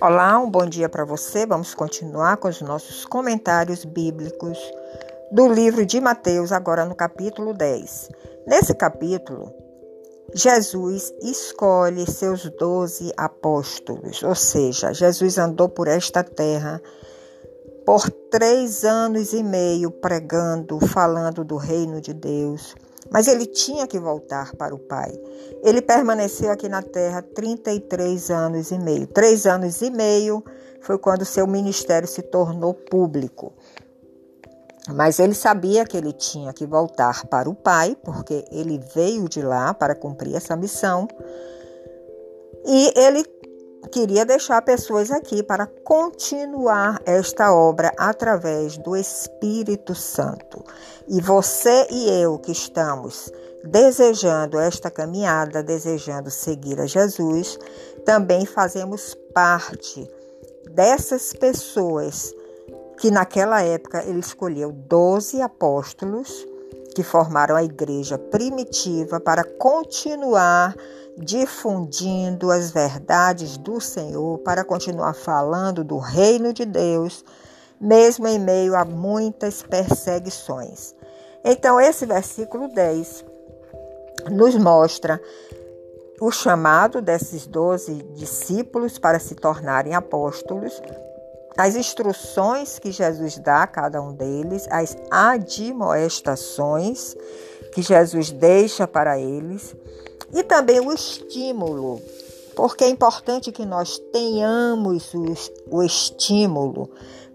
Olá, um bom dia para você. Vamos continuar com os nossos comentários bíblicos do livro de Mateus, agora no capítulo 10. Nesse capítulo, Jesus escolhe seus doze apóstolos, ou seja, Jesus andou por esta terra por três anos e meio pregando, falando do reino de Deus. Mas ele tinha que voltar para o Pai. Ele permaneceu aqui na terra 33 anos e meio. Três anos e meio foi quando seu ministério se tornou público. Mas ele sabia que ele tinha que voltar para o Pai, porque ele veio de lá para cumprir essa missão. E ele queria deixar pessoas aqui para continuar esta obra através do Espírito Santo. E você e eu que estamos desejando esta caminhada, desejando seguir a Jesus, também fazemos parte dessas pessoas que naquela época ele escolheu 12 apóstolos que formaram a igreja primitiva para continuar difundindo as verdades do Senhor, para continuar falando do reino de Deus, mesmo em meio a muitas perseguições. Então, esse versículo 10 nos mostra o chamado desses doze discípulos para se tornarem apóstolos, as instruções que Jesus dá a cada um deles, as admoestações que Jesus deixa para eles e também o estímulo, porque é importante que nós tenhamos o, estímulo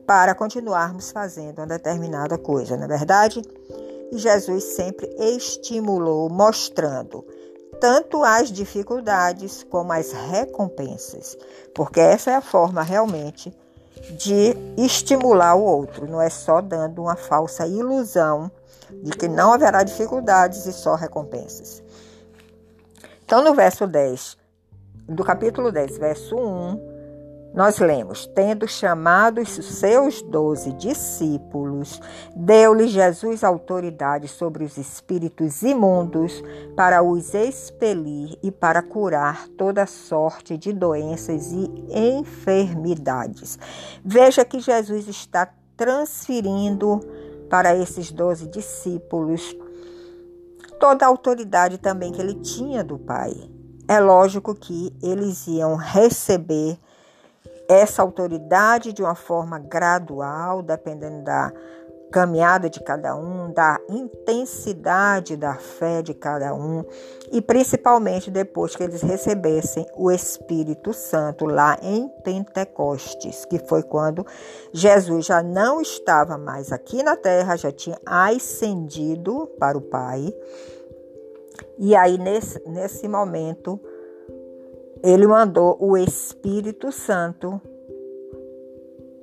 para continuarmos fazendo uma determinada coisa, não é verdade? E Jesus sempre estimulou, mostrando tanto as dificuldades como as recompensas, porque essa é a forma realmente de estimular o outro, não é só dando uma falsa ilusão de que não haverá dificuldades e só recompensas. Então, no verso 10, do capítulo 10, verso 1, nós lemos: Tendo chamado os seus doze discípulos, deu-lhe Jesus autoridade sobre os espíritos imundos para os expelir e para curar toda sorte de doenças e enfermidades. Veja que Jesus está transferindo para esses doze discípulos toda a autoridade também que ele tinha do Pai. É lógico que eles iam receber essa autoridade de uma forma gradual, dependendo da caminhada de cada um, da intensidade da fé de cada um e principalmente depois que eles recebessem o Espírito Santo lá em Pentecostes, que foi quando Jesus já não estava mais aqui na terra, já tinha ascendido para o Pai. E aí nesse, nesse momento ele mandou o Espírito Santo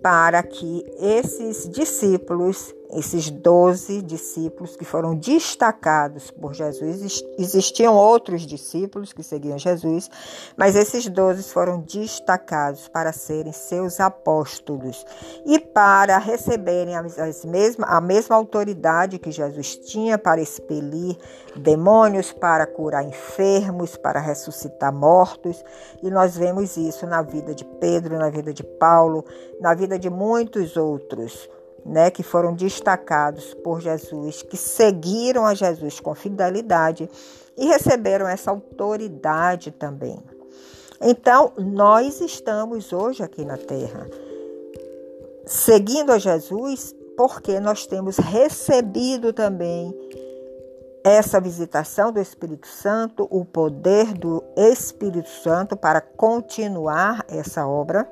para que esses discípulos esses doze discípulos que foram destacados por Jesus. Existiam outros discípulos que seguiam Jesus, mas esses doze foram destacados para serem seus apóstolos e para receberem as mesma, a mesma autoridade que Jesus tinha para expelir demônios, para curar enfermos, para ressuscitar mortos. E nós vemos isso na vida de Pedro, na vida de Paulo, na vida de muitos outros né, que foram destacados por Jesus, que seguiram a Jesus com fidelidade e receberam essa autoridade também. Então, nós estamos hoje aqui na terra seguindo a Jesus porque nós temos recebido também essa visitação do Espírito Santo, o poder do Espírito Santo para continuar essa obra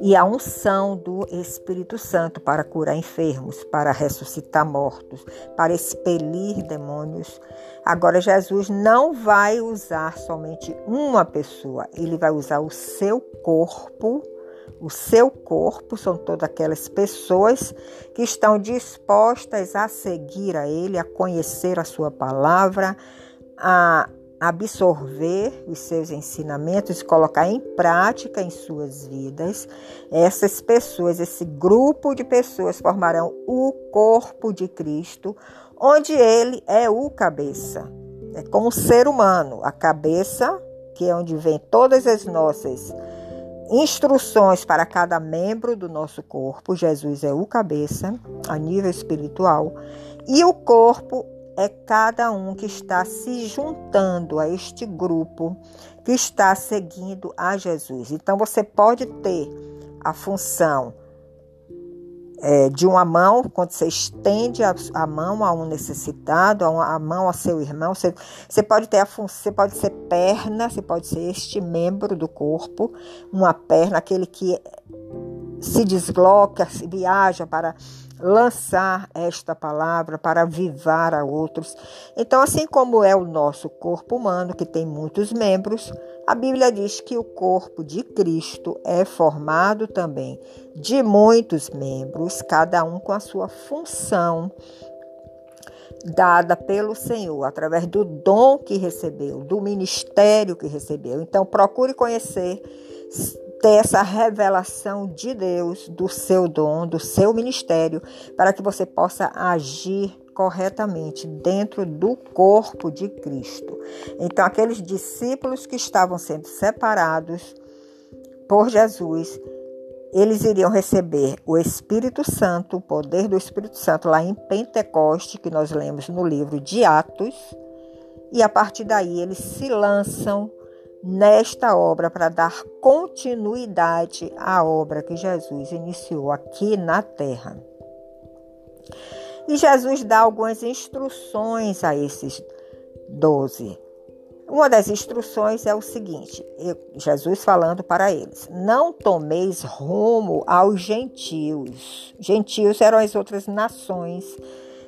e a unção do Espírito Santo para curar enfermos, para ressuscitar mortos, para expelir demônios. Agora, Jesus não vai usar somente uma pessoa, ele vai usar o seu corpo. O seu corpo são todas aquelas pessoas que estão dispostas a seguir a Ele, a conhecer a Sua palavra, a absorver os seus ensinamentos e colocar em prática em suas vidas, essas pessoas, esse grupo de pessoas formarão o corpo de Cristo, onde ele é o cabeça. É como ser humano, a cabeça, que é onde vem todas as nossas instruções para cada membro do nosso corpo. Jesus é o cabeça, a nível espiritual, e o corpo é cada um que está se juntando a este grupo que está seguindo a Jesus. Então você pode ter a função é, de uma mão, quando você estende a, a mão a um necessitado, a, uma, a mão a seu irmão, você, você pode ter a função, você pode ser perna, você pode ser este membro do corpo, uma perna, aquele que se desloca, se viaja para lançar esta palavra para avivar a outros. Então, assim como é o nosso corpo humano, que tem muitos membros, a Bíblia diz que o corpo de Cristo é formado também de muitos membros, cada um com a sua função dada pelo Senhor, através do dom que recebeu, do ministério que recebeu. Então, procure conhecer ter essa revelação de Deus, do seu dom, do seu ministério, para que você possa agir corretamente dentro do corpo de Cristo. Então, aqueles discípulos que estavam sendo separados por Jesus, eles iriam receber o Espírito Santo, o poder do Espírito Santo lá em Pentecoste, que nós lemos no livro de Atos, e a partir daí eles se lançam nesta obra para dar continuidade à obra que Jesus iniciou aqui na terra. E Jesus dá algumas instruções a esses doze. Uma das instruções é o seguinte: Jesus falando para eles: Não tomeis rumo aos gentios. Gentios eram as outras nações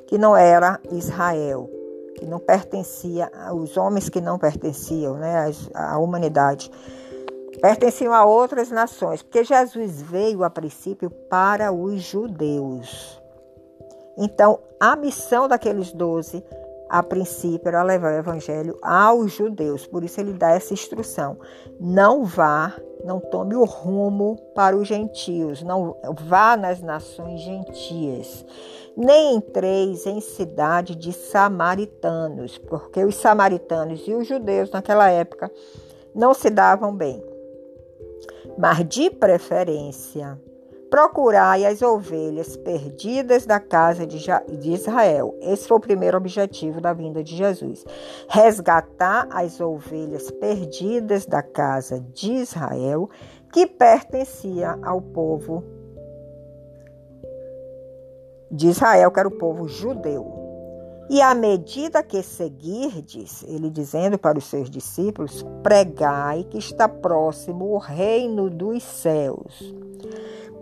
que não era Israel que não pertencia, os homens que não pertenciam né, à humanidade, pertenciam a outras nações, porque Jesus veio a princípio para os judeus. Então, a missão daqueles doze, a princípio, era levar o evangelho aos judeus. Por isso, ele dá essa instrução: não vá, não tome o rumo para os gentios, não vá nas nações gentias nem entreis em cidade de samaritanos, porque os samaritanos e os judeus naquela época não se davam bem. Mas de preferência, procurai as ovelhas perdidas da casa de Israel. Esse foi o primeiro objetivo da vinda de Jesus. Resgatar as ovelhas perdidas da casa de Israel que pertencia ao povo de Israel, que era o povo judeu. E à medida que seguirdes, ele dizendo para os seus discípulos, pregai que está próximo o reino dos céus.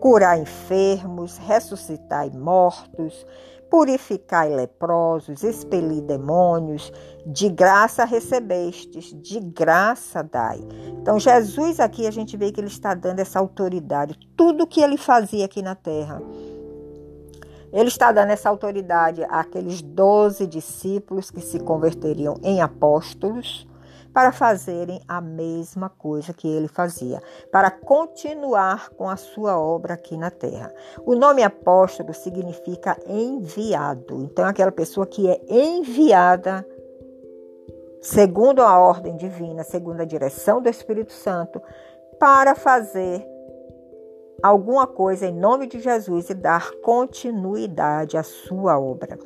Curai enfermos, ressuscitai mortos, purificai leprosos, expeli demônios, de graça recebestes, de graça dai. Então, Jesus aqui a gente vê que ele está dando essa autoridade, tudo que ele fazia aqui na terra ele está dando essa autoridade àqueles doze discípulos que se converteriam em apóstolos para fazerem a mesma coisa que ele fazia, para continuar com a sua obra aqui na terra. O nome apóstolo significa enviado. Então, aquela pessoa que é enviada segundo a ordem divina, segundo a direção do Espírito Santo, para fazer alguma coisa em nome de Jesus e dar continuidade à sua obra.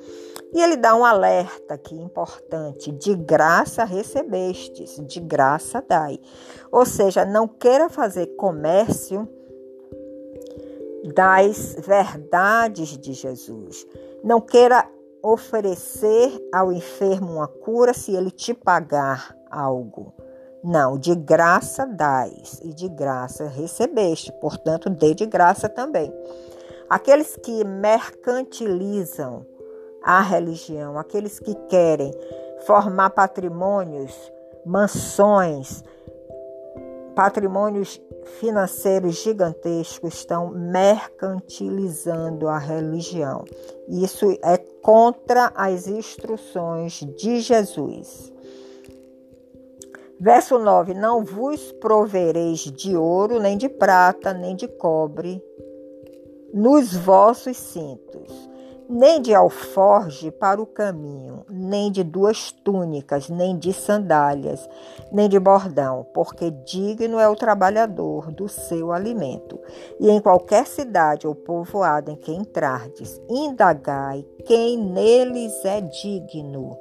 E ele dá um alerta aqui importante: de graça recebestes, de graça dai. Ou seja, não queira fazer comércio das verdades de Jesus. Não queira oferecer ao enfermo uma cura se ele te pagar algo. Não, de graça dais e de graça recebeste, portanto, dê de graça também. Aqueles que mercantilizam a religião, aqueles que querem formar patrimônios, mansões, patrimônios financeiros gigantescos estão mercantilizando a religião. Isso é contra as instruções de Jesus. Verso 9: Não vos provereis de ouro, nem de prata, nem de cobre nos vossos cintos, nem de alforge para o caminho, nem de duas túnicas, nem de sandálias, nem de bordão, porque digno é o trabalhador do seu alimento. E em qualquer cidade ou povoado em que entrardes, indagai quem neles é digno.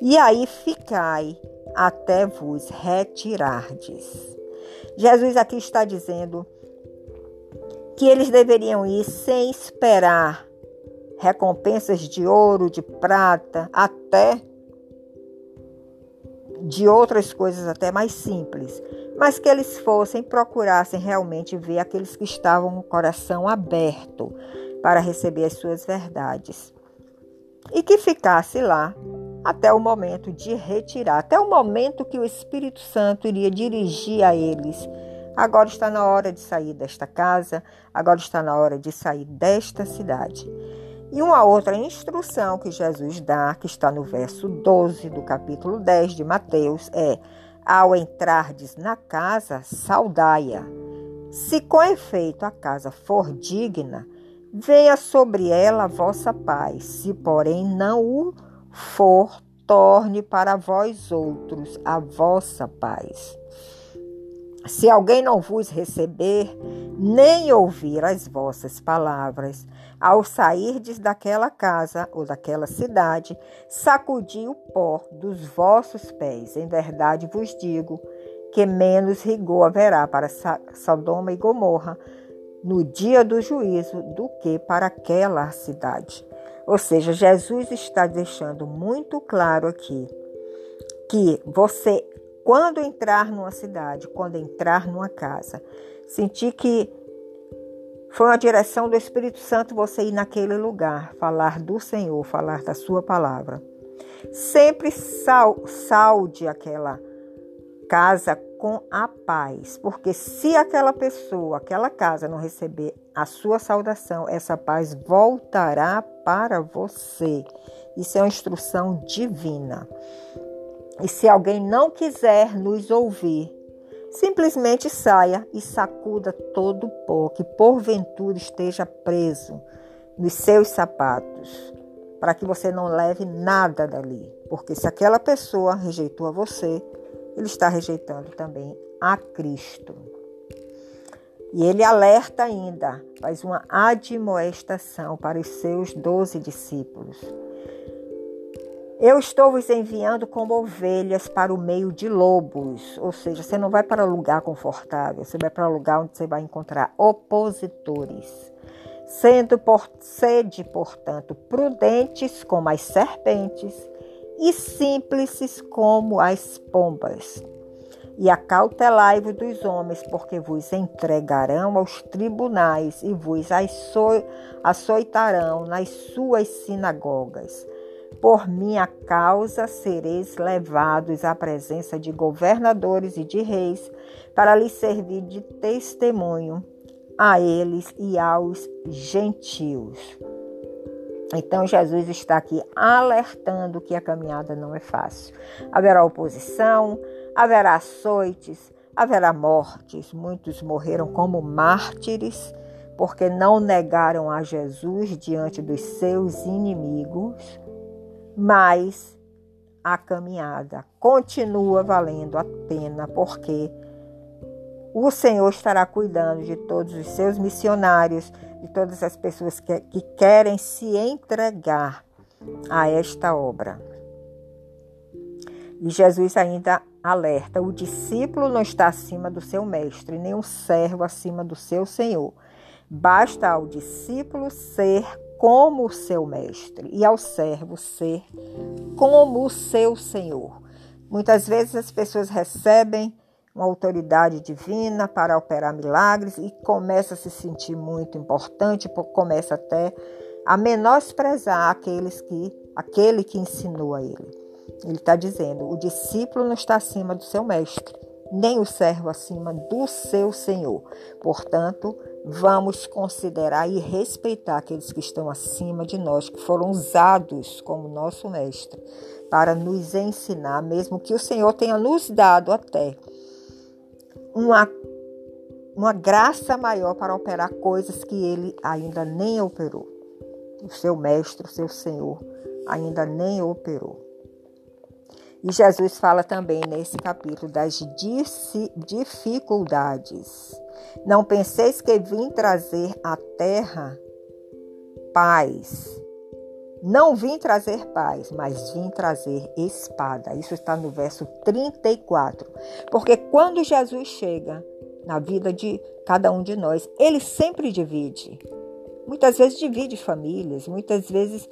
E aí ficai até vos retirardes. Jesus aqui está dizendo que eles deveriam ir sem esperar recompensas de ouro, de prata, até de outras coisas até mais simples, mas que eles fossem procurassem realmente ver aqueles que estavam com o coração aberto para receber as suas verdades. E que ficasse lá até o momento de retirar, até o momento que o Espírito Santo iria dirigir a eles. Agora está na hora de sair desta casa, agora está na hora de sair desta cidade. E uma outra instrução que Jesus dá, que está no verso 12 do capítulo 10 de Mateus, é: Ao entrardes na casa, saudai-a. Se com efeito a casa for digna, venha sobre ela a vossa paz. Se, porém, não o for, torne para vós outros a vossa paz. Se alguém não vos receber, nem ouvir as vossas palavras, ao sairdes daquela casa ou daquela cidade, sacudi o pó dos vossos pés. Em verdade vos digo que menos rigor haverá para Sodoma e Gomorra no dia do juízo do que para aquela cidade. Ou seja, Jesus está deixando muito claro aqui que você quando entrar numa cidade, quando entrar numa casa, sentir que foi uma direção do Espírito Santo você ir naquele lugar, falar do Senhor, falar da sua palavra. Sempre sal, salde aquela casa com a paz, porque se aquela pessoa, aquela casa não receber a sua saudação, essa paz voltará para você. Isso é uma instrução divina. E se alguém não quiser nos ouvir, simplesmente saia e sacuda todo o pó que porventura esteja preso nos seus sapatos, para que você não leve nada dali. Porque se aquela pessoa rejeitou a você, ele está rejeitando também a Cristo. E ele alerta ainda, faz uma admoestação para os seus doze discípulos. Eu estou vos enviando como ovelhas para o meio de lobos. Ou seja, você não vai para lugar confortável, você vai para lugar onde você vai encontrar opositores. Sendo por sede, portanto, prudentes como as serpentes e simples como as pombas. E acautelai-vos dos homens, porque vos entregarão aos tribunais e vos açoitarão nas suas sinagogas por minha causa sereis levados à presença de governadores e de reis, para lhes servir de testemunho a eles e aos gentios. Então Jesus está aqui alertando que a caminhada não é fácil. Haverá oposição, haverá açoites, haverá mortes. Muitos morreram como mártires porque não negaram a Jesus diante dos seus inimigos mas a caminhada continua valendo a pena, porque o Senhor estará cuidando de todos os seus missionários, de todas as pessoas que, que querem se entregar a esta obra. E Jesus ainda alerta: o discípulo não está acima do seu mestre, nem o servo acima do seu senhor. Basta ao discípulo ser como o seu mestre e ao servo ser como o seu senhor. Muitas vezes as pessoas recebem uma autoridade divina para operar milagres e começa a se sentir muito importante, começa até a menosprezar aqueles que, aquele que ensinou a ele. Ele está dizendo: o discípulo não está acima do seu mestre, nem o servo acima do seu senhor. Portanto, vamos considerar e respeitar aqueles que estão acima de nós, que foram usados como nosso mestre, para nos ensinar, mesmo que o Senhor tenha nos dado até uma, uma graça maior para operar coisas que ele ainda nem operou. o seu mestre, o seu Senhor, ainda nem operou. E Jesus fala também nesse capítulo das dificuldades. Não penseis que vim trazer à terra paz. Não vim trazer paz, mas vim trazer espada. Isso está no verso 34. Porque quando Jesus chega na vida de cada um de nós, ele sempre divide. Muitas vezes divide famílias, muitas vezes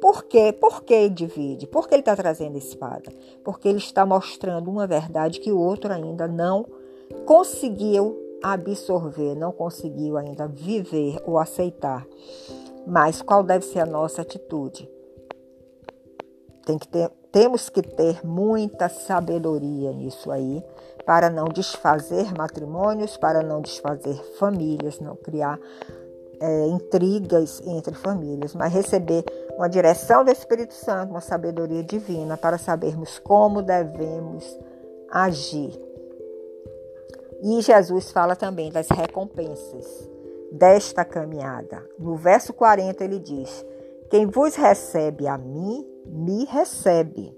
por quê? Por que divide? Por que ele está trazendo espada? Porque ele está mostrando uma verdade que o outro ainda não conseguiu absorver, não conseguiu ainda viver ou aceitar. Mas qual deve ser a nossa atitude? Tem que ter, temos que ter muita sabedoria nisso aí, para não desfazer matrimônios, para não desfazer famílias, não criar é, intrigas entre famílias, mas receber uma direção do Espírito Santo, uma sabedoria divina para sabermos como devemos agir. E Jesus fala também das recompensas desta caminhada. No verso 40 ele diz: Quem vos recebe a mim, me recebe.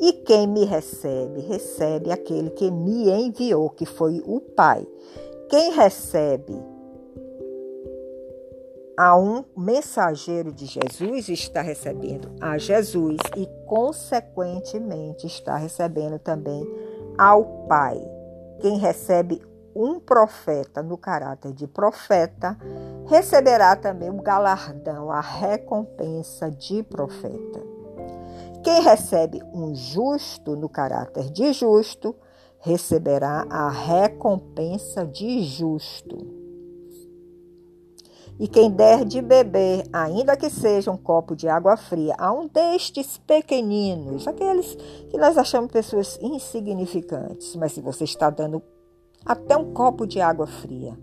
E quem me recebe, recebe aquele que me enviou, que foi o Pai. Quem recebe a um mensageiro de Jesus está recebendo a Jesus e, consequentemente, está recebendo também ao Pai. Quem recebe um profeta no caráter de profeta, receberá também o galardão, a recompensa de profeta. Quem recebe um justo no caráter de justo, receberá a recompensa de justo. E quem der de beber, ainda que seja um copo de água fria, a um destes pequeninos, aqueles que nós achamos pessoas insignificantes, mas se você está dando até um copo de água fria,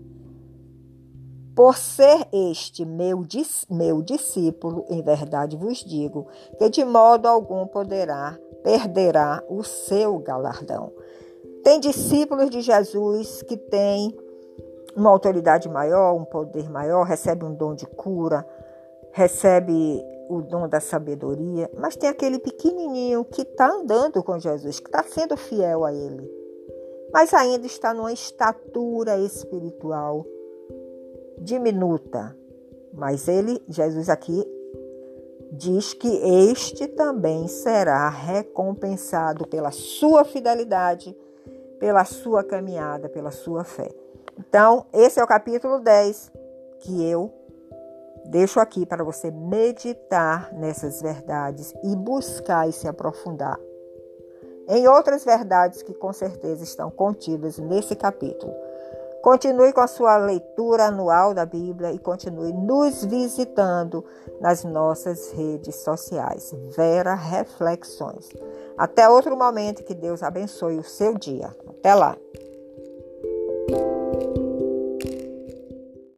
por ser este meu, meu discípulo, em verdade vos digo, que de modo algum poderá, perderá o seu galardão. Tem discípulos de Jesus que têm uma autoridade maior, um poder maior, recebe um dom de cura, recebe o dom da sabedoria, mas tem aquele pequenininho que está andando com Jesus, que está sendo fiel a Ele, mas ainda está numa estatura espiritual diminuta. Mas ele, Jesus aqui, diz que este também será recompensado pela sua fidelidade, pela sua caminhada, pela sua fé. Então, esse é o capítulo 10 que eu deixo aqui para você meditar nessas verdades e buscar e se aprofundar em outras verdades que com certeza estão contidas nesse capítulo. Continue com a sua leitura anual da Bíblia e continue nos visitando nas nossas redes sociais. Vera Reflexões. Até outro momento, que Deus abençoe o seu dia. Até lá!